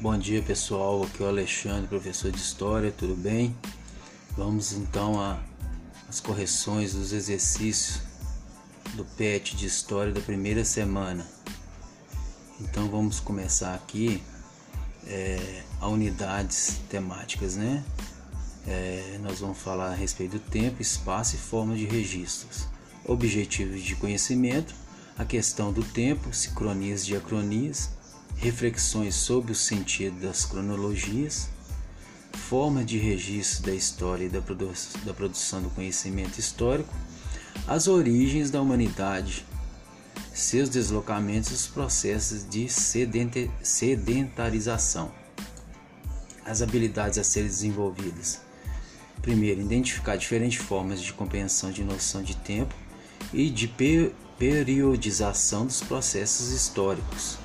Bom dia pessoal, aqui é o Alexandre, professor de História, tudo bem? Vamos então às correções dos exercícios do PET de História da primeira semana. Então vamos começar aqui é, a unidades temáticas, né? É, nós vamos falar a respeito do tempo, espaço e forma de registros, objetivos de conhecimento, a questão do tempo, sincronias e diacronias, reflexões sobre o sentido das cronologias, forma de registro da história e da, produ da produção do conhecimento histórico, as origens da humanidade, seus deslocamentos e os processos de sedentarização, as habilidades a serem desenvolvidas. Primeiro, identificar diferentes formas de compreensão de noção de tempo e de periodização dos processos históricos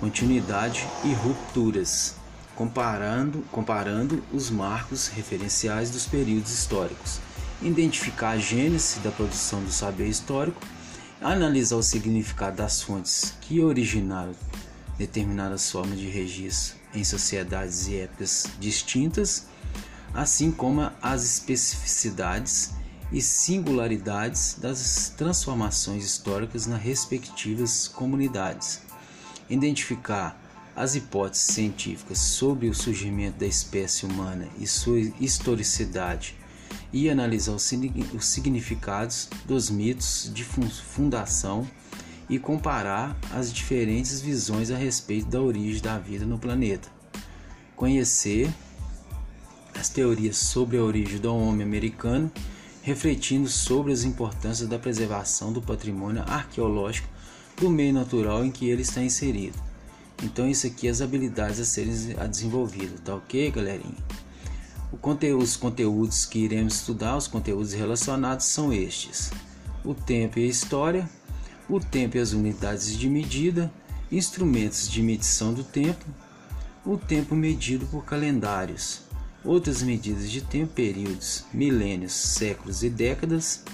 continuidade e rupturas, comparando, comparando os marcos referenciais dos períodos históricos, identificar a gênese da produção do saber histórico, analisar o significado das fontes que originaram determinadas formas de registro em sociedades e épocas distintas, assim como as especificidades e singularidades das transformações históricas nas respectivas comunidades identificar as hipóteses científicas sobre o surgimento da espécie humana e sua historicidade e analisar os significados dos mitos de fundação e comparar as diferentes visões a respeito da origem da vida no planeta. Conhecer as teorias sobre a origem do homem americano, refletindo sobre as importâncias da preservação do patrimônio arqueológico do meio natural em que ele está inserido. Então isso aqui é as habilidades a serem desenvolvidas, tá ok, galerinha? Os conteúdos que iremos estudar, os conteúdos relacionados são estes: o tempo e a história, o tempo e as unidades de medida, instrumentos de medição do tempo, o tempo medido por calendários, outras medidas de tempo, períodos, milênios, séculos e décadas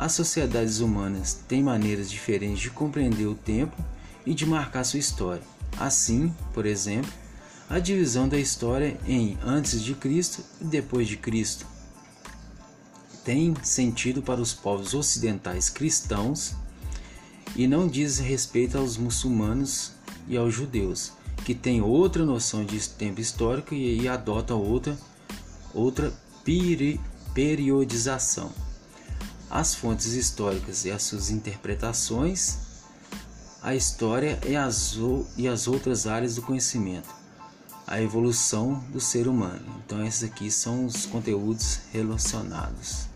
as sociedades humanas têm maneiras diferentes de compreender o tempo e de marcar sua história. Assim, por exemplo, a divisão da história em antes de Cristo e depois de Cristo tem sentido para os povos ocidentais cristãos e não diz respeito aos muçulmanos e aos judeus, que têm outra noção de tempo histórico e, adotam outra, outra periodização as fontes históricas e as suas interpretações, a história e as, e as outras áreas do conhecimento, a evolução do ser humano. Então, esses aqui são os conteúdos relacionados.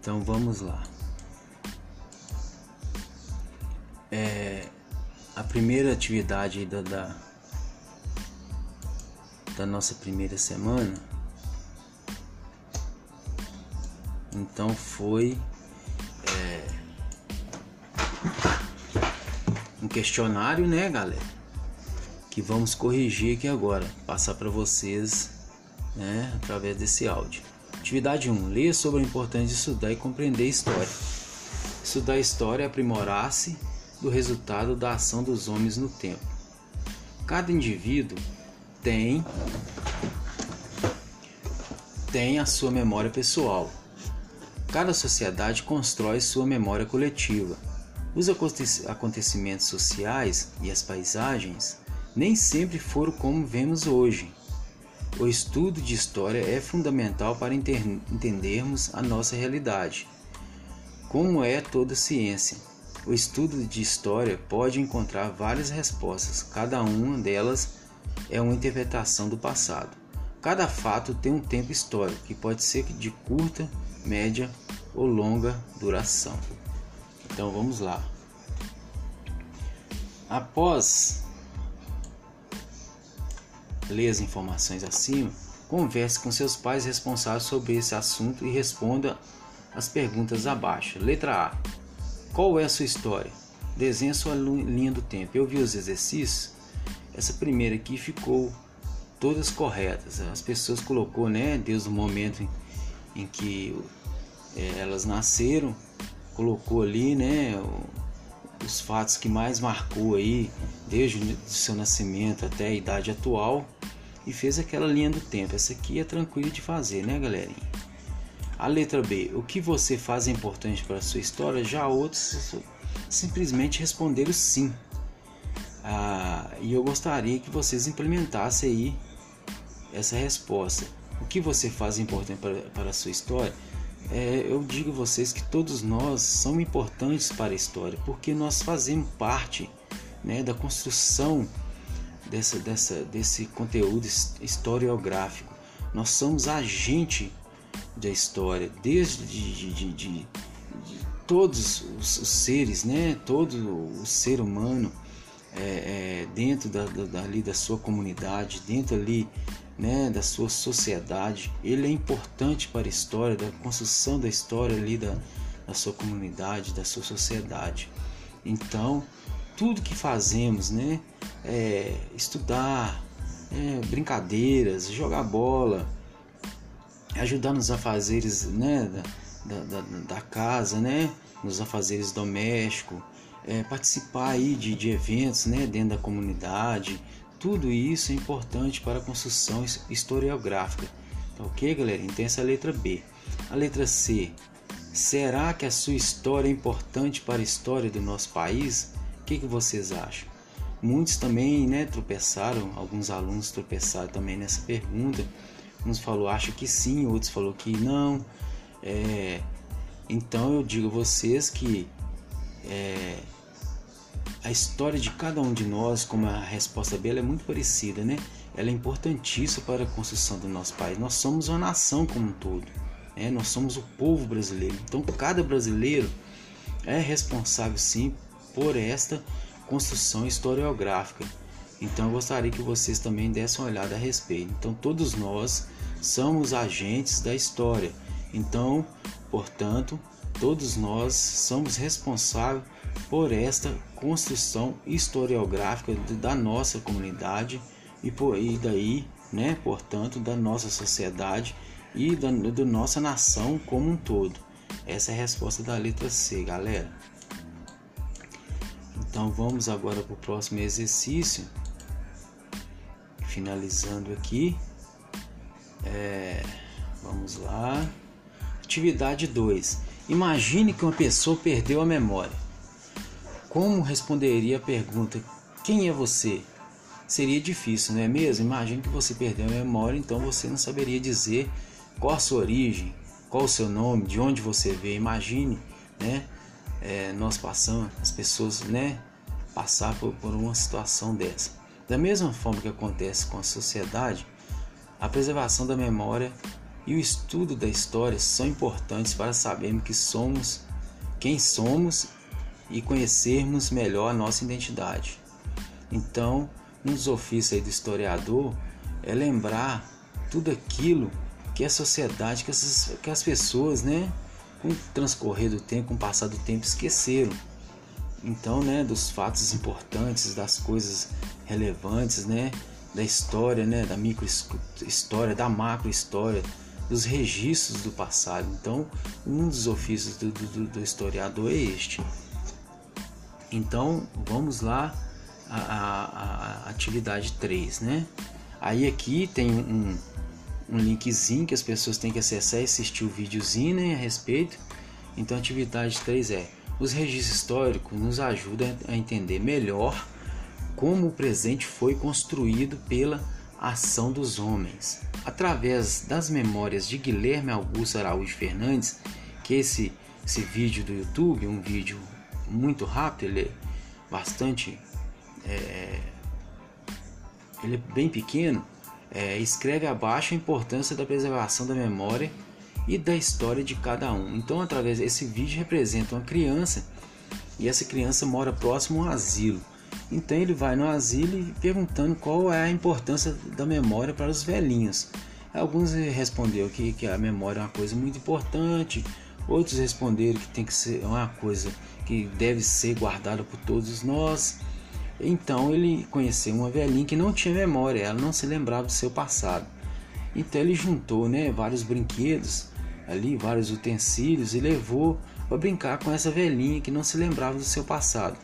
Então, vamos lá. É, a primeira atividade da, da, da nossa primeira semana Então foi é, um questionário, né, galera? Que vamos corrigir aqui agora, passar para vocês, né, através desse áudio. Atividade 1: Leia sobre a importância de estudar e compreender história. Estudar história é aprimorar-se do resultado da ação dos homens no tempo. Cada indivíduo tem tem a sua memória pessoal, Cada sociedade constrói sua memória coletiva. Os acontecimentos sociais e as paisagens nem sempre foram como vemos hoje. O estudo de história é fundamental para entendermos a nossa realidade. Como é toda ciência, o estudo de história pode encontrar várias respostas, cada uma delas é uma interpretação do passado. Cada fato tem um tempo histórico que pode ser de curta média ou longa duração. Então vamos lá. Após ler as informações acima, converse com seus pais responsáveis sobre esse assunto e responda as perguntas abaixo. Letra A. Qual é a sua história? Desenhe sua linha do tempo. Eu vi os exercícios. Essa primeira aqui ficou todas corretas. As pessoas colocou, né, desde o momento em, em que é, elas nasceram, colocou ali, né, os fatos que mais marcou aí, desde o seu nascimento até a idade atual, e fez aquela linha do tempo. Essa aqui é tranquilo de fazer, né, galerinha? A letra B, o que você faz é importante para a sua história? Já outros simplesmente responderam sim. Ah, e eu gostaria que vocês implementassem aí essa resposta. O que você faz é importante para, para a sua história? É, eu digo a vocês que todos nós somos importantes para a história, porque nós fazemos parte né, da construção dessa, dessa, desse conteúdo historiográfico. Nós somos agente da história, desde de, de, de, de todos os, os, seres, né, todo o ser humano é, é, dentro da, da, ali da sua comunidade, dentro ali né, da sua sociedade, ele é importante para a história, da construção da história ali da, da sua comunidade, da sua sociedade. Então, tudo que fazemos, né, é estudar, é, brincadeiras, jogar bola, ajudar nos afazeres, né, da, da, da casa, né, nos afazeres domésticos, é, participar aí de, de eventos, né, dentro da comunidade, tudo isso é importante para a construção historiográfica. Tá ok, galera? Então essa é a letra B. A letra C. Será que a sua história é importante para a história do nosso país? O que, que vocês acham? Muitos também né, tropeçaram, alguns alunos tropeçaram também nessa pergunta. Uns falou acho que sim, outros falou que não. É, então eu digo a vocês que é, a história de cada um de nós, como a resposta B, é muito parecida, né? Ela é importantíssima para a construção do nosso país. Nós somos uma nação como um todo, né? Nós somos o povo brasileiro. Então, cada brasileiro é responsável, sim, por esta construção historiográfica. Então, eu gostaria que vocês também dessem uma olhada a respeito. Então, todos nós somos agentes da história. Então, portanto, todos nós somos responsáveis por esta construção historiográfica da nossa comunidade e, por, e daí, né, portanto, da nossa sociedade e da, da nossa nação como um todo. Essa é a resposta da letra C, galera. Então vamos agora para o próximo exercício. Finalizando aqui. É, vamos lá. Atividade 2. Imagine que uma pessoa perdeu a memória. Como responderia a pergunta: Quem é você? Seria difícil, não é mesmo? Imagine que você perdeu a memória, então você não saberia dizer qual a sua origem, qual o seu nome, de onde você veio. Imagine, né? É, nós passamos, as pessoas, né? Passar por, por uma situação dessa. Da mesma forma que acontece com a sociedade, a preservação da memória e o estudo da história são importantes para sabermos que somos quem somos e conhecermos melhor a nossa identidade. Então, um dos ofícios do historiador é lembrar tudo aquilo que a sociedade, que, essas, que as pessoas, né, com o transcorrer do tempo, com o passar do tempo, esqueceram. Então, né, dos fatos importantes, das coisas relevantes, né, da história, né, da micro história, da macro história, dos registros do passado. Então, um dos ofícios do, do, do historiador é este. Então vamos lá a, a, a atividade 3, né? Aí aqui tem um, um linkzinho que as pessoas têm que acessar e assistir o videozinho né, a respeito. Então a atividade 3 é os registros históricos nos ajudam a entender melhor como o presente foi construído pela ação dos homens. Através das memórias de Guilherme Augusto Araújo Fernandes, que esse, esse vídeo do YouTube, um vídeo muito rápido, ele é bastante. É, ele é bem pequeno. É, escreve abaixo a importância da preservação da memória e da história de cada um. Então, através desse vídeo, representa uma criança e essa criança mora próximo a um asilo. Então, ele vai no asilo e perguntando qual é a importância da memória para os velhinhos. Alguns responderam que, que a memória é uma coisa muito importante, outros responderam que tem que ser uma coisa que deve ser guardada por todos nós. Então ele conheceu uma velhinha que não tinha memória, ela não se lembrava do seu passado. Então ele juntou né, vários brinquedos ali, vários utensílios e levou para brincar com essa velhinha que não se lembrava do seu passado.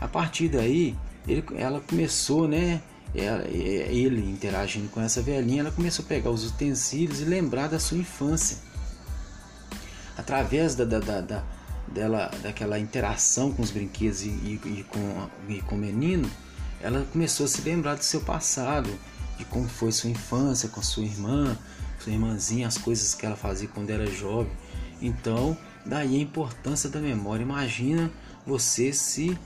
A partir daí, ele, ela começou, né? Ela, ele interagindo com essa velhinha, ela começou a pegar os utensílios e lembrar da sua infância. Através da, da, da, da dela, daquela interação com os brinquedos e, e, e, com, e com o menino, ela começou a se lembrar do seu passado, de como foi sua infância com sua irmã, sua irmãzinha, as coisas que ela fazia quando era jovem. Então, daí a importância da memória. Imagina você se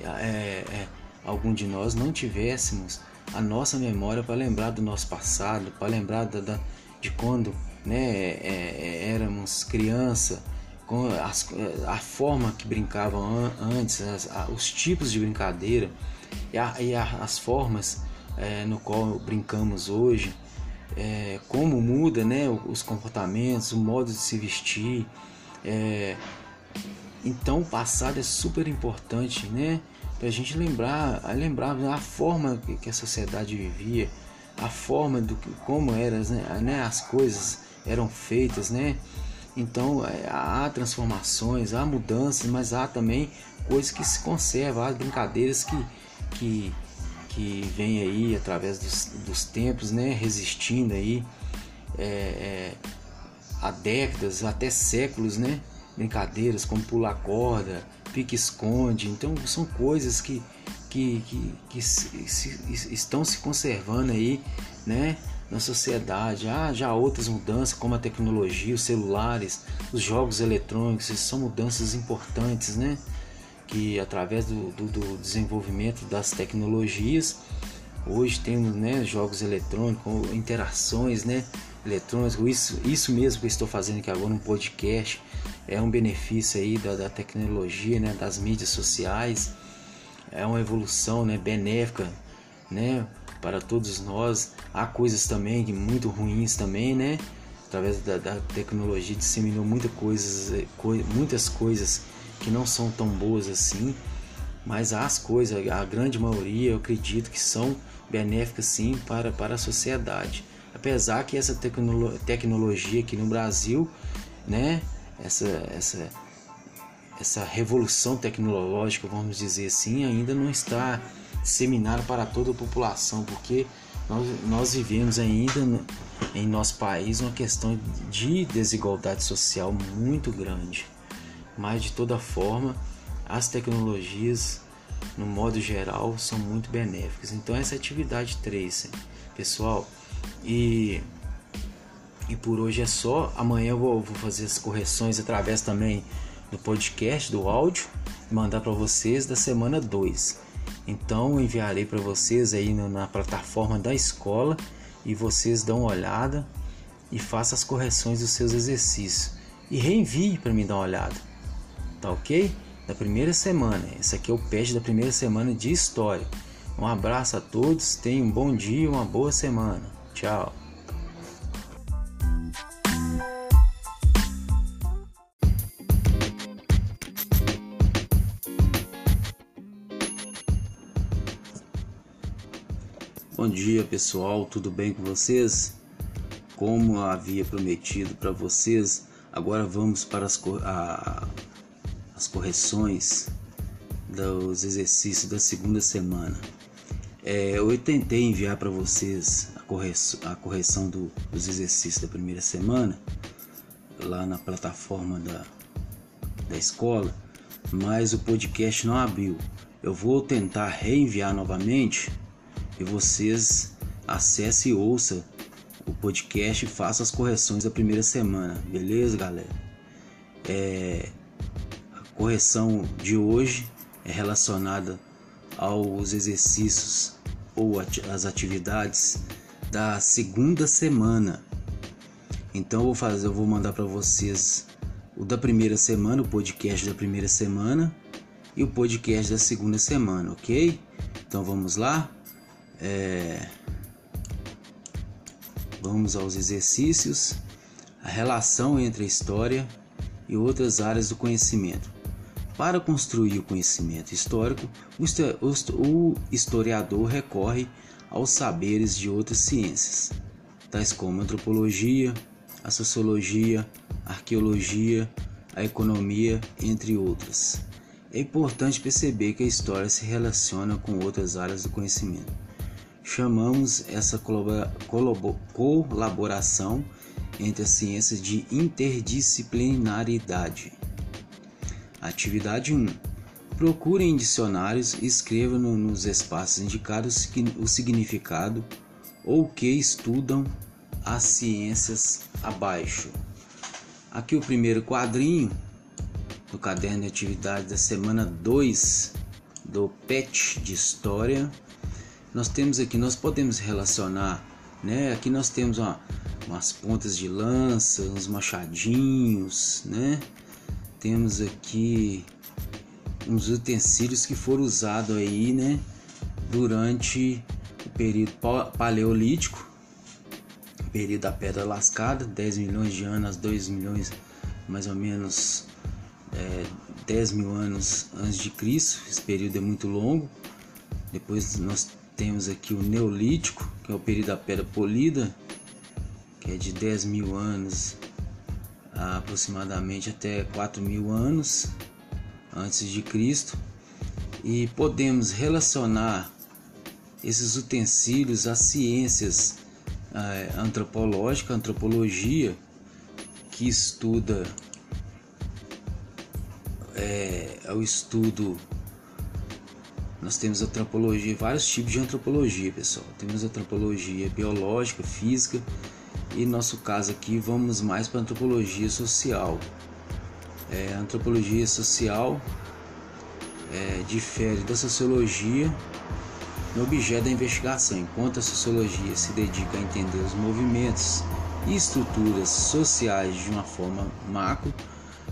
é, é, algum de nós não tivéssemos a nossa memória para lembrar do nosso passado, para lembrar da, da, de quando né, é, é éramos criança, com as, a forma que brincavam antes, as, os tipos de brincadeira e, a, e a, as formas é, no qual brincamos hoje, é, como muda né, os comportamentos, o modo de se vestir. É, então o passado é super importante, né? Para a gente lembrar, lembrar a forma que a sociedade vivia, a forma do como eram né, as coisas eram feitas, né? Então é, há transformações, há mudanças, mas há também coisas que se conservam, há brincadeiras que, que, que vêm aí através dos, dos tempos, né, resistindo aí é, é, há décadas, até séculos, né? Brincadeiras como pular corda, pique-esconde, então são coisas que, que, que, que se, se, estão se conservando aí, né? Na sociedade. Há já outras mudanças, como a tecnologia, os celulares, os jogos eletrônicos, são mudanças importantes, né? Que através do, do, do desenvolvimento das tecnologias, hoje temos né, jogos eletrônicos, interações né, eletrônicas, isso, isso mesmo que eu estou fazendo aqui agora, um podcast, é um benefício aí da, da tecnologia, né, das mídias sociais, é uma evolução né, benéfica né, para todos nós. Há coisas também muito ruins também, né? Através da, da tecnologia disseminou muita coisas, eh, muitas coisas que não são tão boas assim, mas as coisas, a grande maioria, eu acredito que são benéficas sim para, para a sociedade. Apesar que essa tecno tecnologia aqui no Brasil, né, essa, essa, essa revolução tecnológica, vamos dizer assim, ainda não está seminário para toda a população, porque nós, nós vivemos ainda em nosso país uma questão de desigualdade social muito grande. Mas de toda forma, as tecnologias, no modo geral, são muito benéficas. Então essa é a atividade 3, pessoal. E, e por hoje é só. Amanhã eu vou, vou fazer as correções através também do podcast, do áudio, mandar para vocês da semana 2. Então enviarei para vocês aí na plataforma da escola e vocês dão uma olhada e façam as correções dos seus exercícios e reenvie para mim dar uma olhada. Tá ok? Da primeira semana. Esse aqui é o pet da primeira semana de história. Um abraço a todos, tenham um bom dia, uma boa semana. Tchau. Bom dia pessoal, tudo bem com vocês? Como havia prometido para vocês, agora vamos para as, a, as correções dos exercícios da segunda semana. É, eu tentei enviar para vocês a correção, a correção do, dos exercícios da primeira semana lá na plataforma da, da escola, mas o podcast não abriu. Eu vou tentar reenviar novamente e vocês acessem e ouçam o podcast e façam as correções da primeira semana, beleza, galera? É, a correção de hoje é relacionada aos exercícios ou as atividades da segunda semana. Então eu vou fazer, eu vou mandar para vocês o da primeira semana, o podcast da primeira semana e o podcast da segunda semana, ok? Então vamos lá. É... Vamos aos exercícios. A relação entre a história e outras áreas do conhecimento. Para construir o conhecimento histórico, o historiador recorre aos saberes de outras ciências, tais como a antropologia, a sociologia, a arqueologia, a economia, entre outras. é importante perceber que a história se relaciona com outras áreas do conhecimento. Chamamos essa colaboração entre as ciências de interdisciplinaridade. Atividade 1. Procure em dicionários e escreva no, nos espaços indicados o significado ou que estudam as ciências abaixo. Aqui o primeiro quadrinho do caderno de atividade da semana 2 do PET de História. Nós temos aqui, nós podemos relacionar, né? Aqui nós temos uma, umas pontas de lança, uns machadinhos, né? Temos aqui uns utensílios que foram usados aí, né? Durante o período paleolítico, período da pedra lascada, 10 milhões de anos, 2 milhões mais ou menos é, 10 mil anos antes de Cristo, esse período é muito longo. Depois nós temos aqui o Neolítico, que é o período da pedra polida, que é de 10 mil anos aproximadamente até 4 mil anos antes de Cristo. E podemos relacionar esses utensílios às ciências é, antropológicas, antropologia, que estuda é, é, o estudo. Nós temos antropologia, vários tipos de antropologia, pessoal. Temos antropologia biológica, física e no nosso caso aqui vamos mais para antropologia social. É, antropologia social é, difere da sociologia no objeto da investigação, enquanto a sociologia se dedica a entender os movimentos e estruturas sociais de uma forma macro,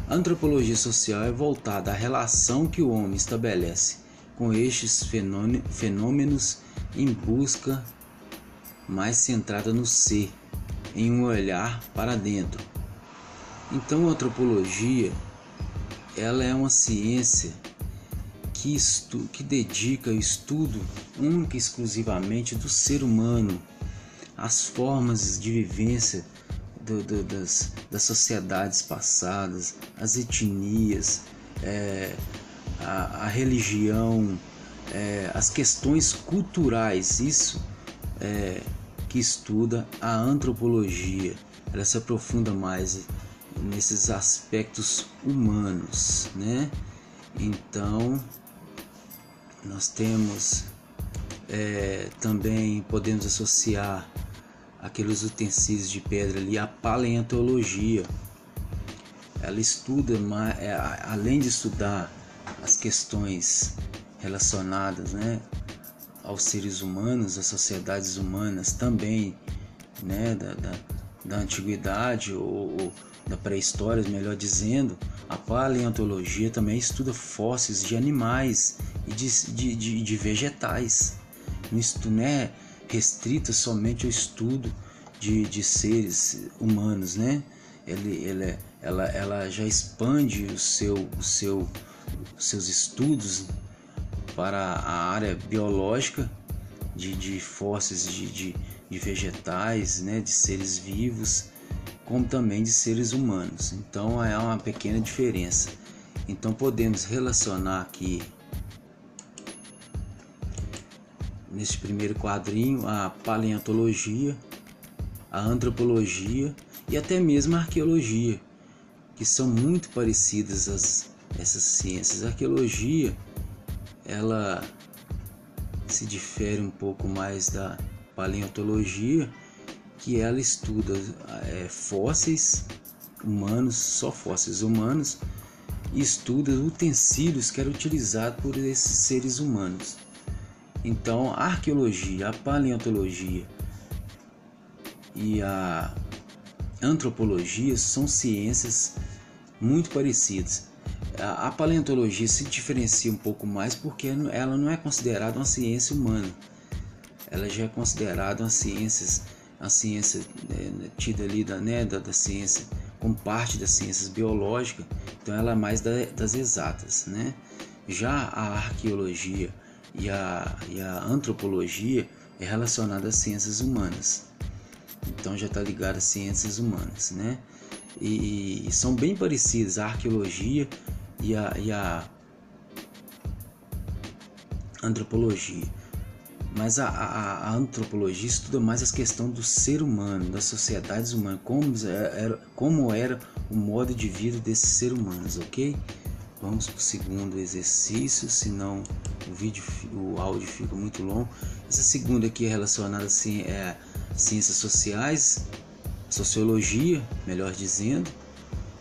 a antropologia social é voltada à relação que o homem estabelece com estes fenômenos em busca mais centrada no ser, em um olhar para dentro. Então, a antropologia ela é uma ciência que, estu que dedica o estudo única e exclusivamente do ser humano, as formas de vivência do, do, das, das sociedades passadas, as etnias, é, a, a, religião, é, as questões culturais, isso é, que estuda a antropologia. Ela se aprofunda mais nesses aspectos humanos, né? Então, nós temos é, também podemos associar aqueles utensílios de pedra ali à paleontologia. Ela estuda, é, além de estudar as questões relacionadas né, aos seres humanos, às sociedades humanas também né, da, da, da antiguidade ou, ou da pré-história, melhor dizendo, a paleontologia também estuda fósseis de animais e de, de, de, de vegetais. Não é restrita somente ao estudo de, de seres humanos, né? Ele, ele, ela, ela já expande o seu, o seu, seus estudos para a área biológica de, de fósseis de, de, de vegetais, né? de seres vivos como também de seres humanos. Então é uma pequena diferença. Então podemos relacionar aqui nesse primeiro quadrinho a paleontologia, a antropologia e até mesmo a arqueologia, que são muito parecidas as, essas ciências. A arqueologia ela se difere um pouco mais da paleontologia que ela estuda é, fósseis humanos, só fósseis humanos, e estuda utensílios que eram utilizados por esses seres humanos. Então, a arqueologia, a paleontologia e a antropologia são ciências muito parecidas. A paleontologia se diferencia um pouco mais porque ela não é considerada uma ciência humana. Ela já é considerada uma ciência a ciência né, tida ali da, né, da, da, ciência como parte das ciências biológicas, então ela é mais da, das exatas, né? Já a arqueologia e a, e a antropologia é relacionada às ciências humanas, então já está ligada às ciências humanas, né? E, e, são bem parecidas a arqueologia e a, e a antropologia. Mas a, a, a, antropologia estuda mais as questões do ser humano, das sociedades humanas, como era, como era o modo de vida desses seres humanos, ok? Vamos para o segundo exercício, senão o vídeo, o áudio fica muito longo. Essa segunda aqui é relacionada assim, é ciências sociais, sociologia, melhor dizendo,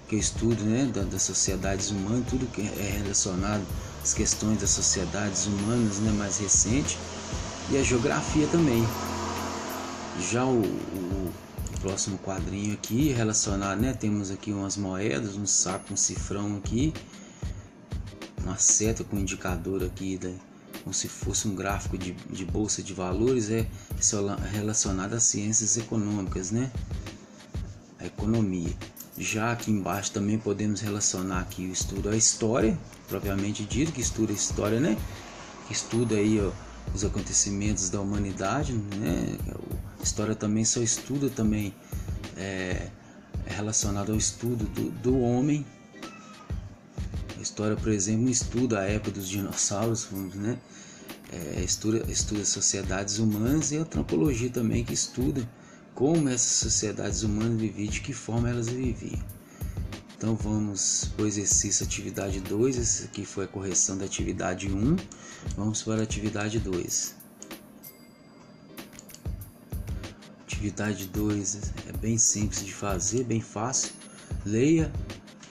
que eu estudo né, das sociedades humanas, tudo que é relacionado às questões das sociedades humanas né, mais recente, e a geografia também. Já o, o, o próximo quadrinho aqui relacionado, né, temos aqui umas moedas, um saco, um cifrão aqui, uma seta com indicador aqui, da, como se fosse um gráfico de, de bolsa de valores, é relacionado às ciências econômicas, né? A economia. Já aqui embaixo também podemos relacionar aqui o estudo à história, propriamente dito, que estuda a história, né? Que estuda aí ó, os acontecimentos da humanidade, né? A história também só estuda também é, é relacionado ao estudo do, do homem a história, por exemplo, estuda a época dos dinossauros, né? É, estuda, estuda sociedades humanas e a antropologia também que estuda como essas sociedades humanas viviam, de que forma elas viviam. Então vamos para o exercício atividade 2, esse aqui foi a correção da atividade 1, um. vamos para a atividade 2. Atividade 2 é bem simples de fazer, bem fácil. Leia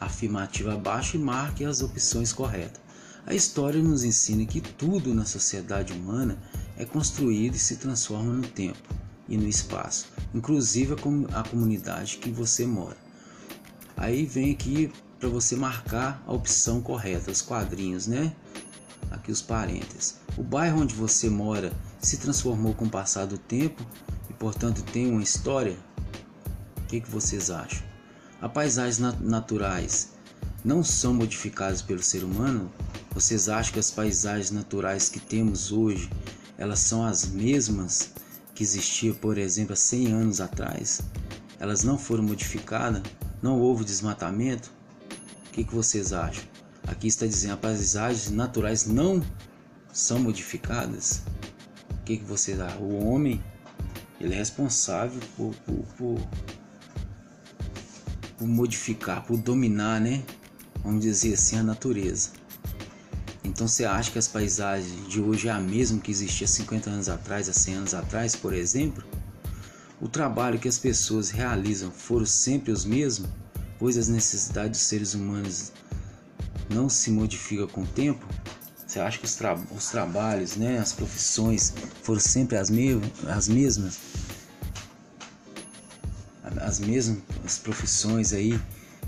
afirmativa abaixo e marque as opções corretas. A história nos ensina que tudo na sociedade humana é construído e se transforma no tempo e no espaço, inclusive a comunidade que você mora. Aí vem aqui para você marcar a opção correta, os quadrinhos, né? Aqui os parênteses. O bairro onde você mora se transformou com o passar do tempo e, portanto, tem uma história? O que, que vocês acham? As paisagens naturais não são modificadas pelo ser humano? Vocês acham que as paisagens naturais que temos hoje, elas são as mesmas que existiam, por exemplo, há 100 anos atrás? Elas não foram modificadas? Não houve desmatamento? O que, que vocês acham? Aqui está dizendo as paisagens naturais não são modificadas. O que, que vocês acham? O homem ele é responsável por, por, por por modificar, por dominar, né? Vamos dizer assim, a natureza. Então você acha que as paisagens de hoje é a mesma que existia 50 anos atrás, há 100 anos atrás, por exemplo? O trabalho que as pessoas realizam foram sempre os mesmos, pois as necessidades dos seres humanos não se modificam com o tempo? Você acha que os, tra os trabalhos, né, as profissões foram sempre as, me as mesmas? as mesmas profissões aí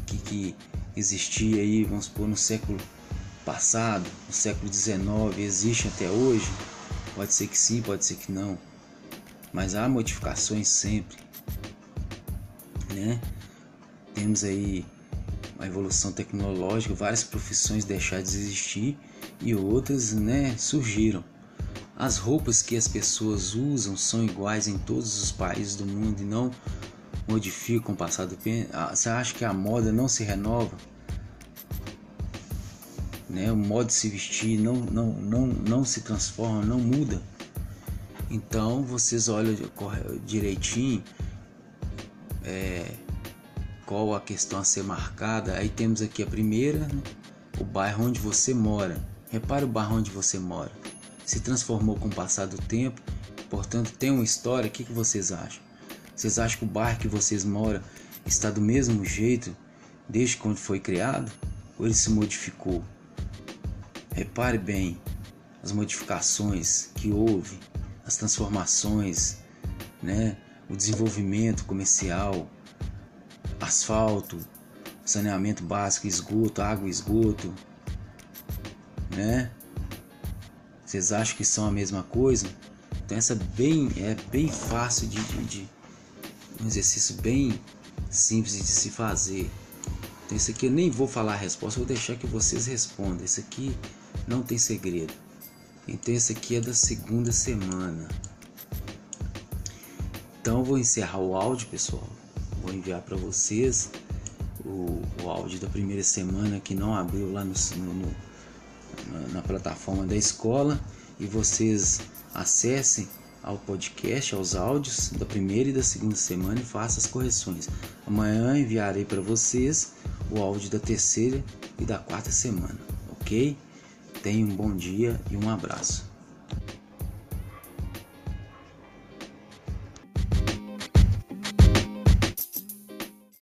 que, que existia aí, vamos supor, no século passado, no século XIX, existe até hoje? Pode ser que sim, pode ser que não. Mas há modificações sempre, né? Temos aí a evolução tecnológica, várias profissões deixaram de existir e outras, né, surgiram. As roupas que as pessoas usam são iguais em todos os países do mundo e não modifica com o passar do tempo? Ah, você acha que a moda não se renova? Né? O modo de se vestir não, não, não, não se transforma, não muda. Então vocês olham direitinho é, qual a questão a ser marcada. Aí temos aqui a primeira, né? o bairro onde você mora. Repare o bairro onde você mora. Se transformou com o passar do tempo, portanto tem uma história. O que, que vocês acham? Vocês acham que o bairro que vocês moram está do mesmo jeito desde quando foi criado? Ou ele se modificou? Repare bem as modificações que houve, as transformações, né? o desenvolvimento comercial, asfalto, saneamento básico, esgoto, água e esgoto, né? Vocês acham que são a mesma coisa? Então essa bem é bem fácil de, de, de um exercício bem simples de se fazer. Então, esse aqui eu nem vou falar a resposta, vou deixar que vocês respondam. Esse aqui não tem segredo. Então, esse aqui é da segunda semana. Então, vou encerrar o áudio, pessoal. Vou enviar para vocês o, o, áudio da primeira semana que não abriu lá no, no, na, na plataforma da escola. e vocês acessem ao podcast, aos áudios da primeira e da segunda semana e façam as correções. Amanhã enviarei para vocês o áudio da terceira e da quarta semana, ok? Tenha um bom dia e um abraço.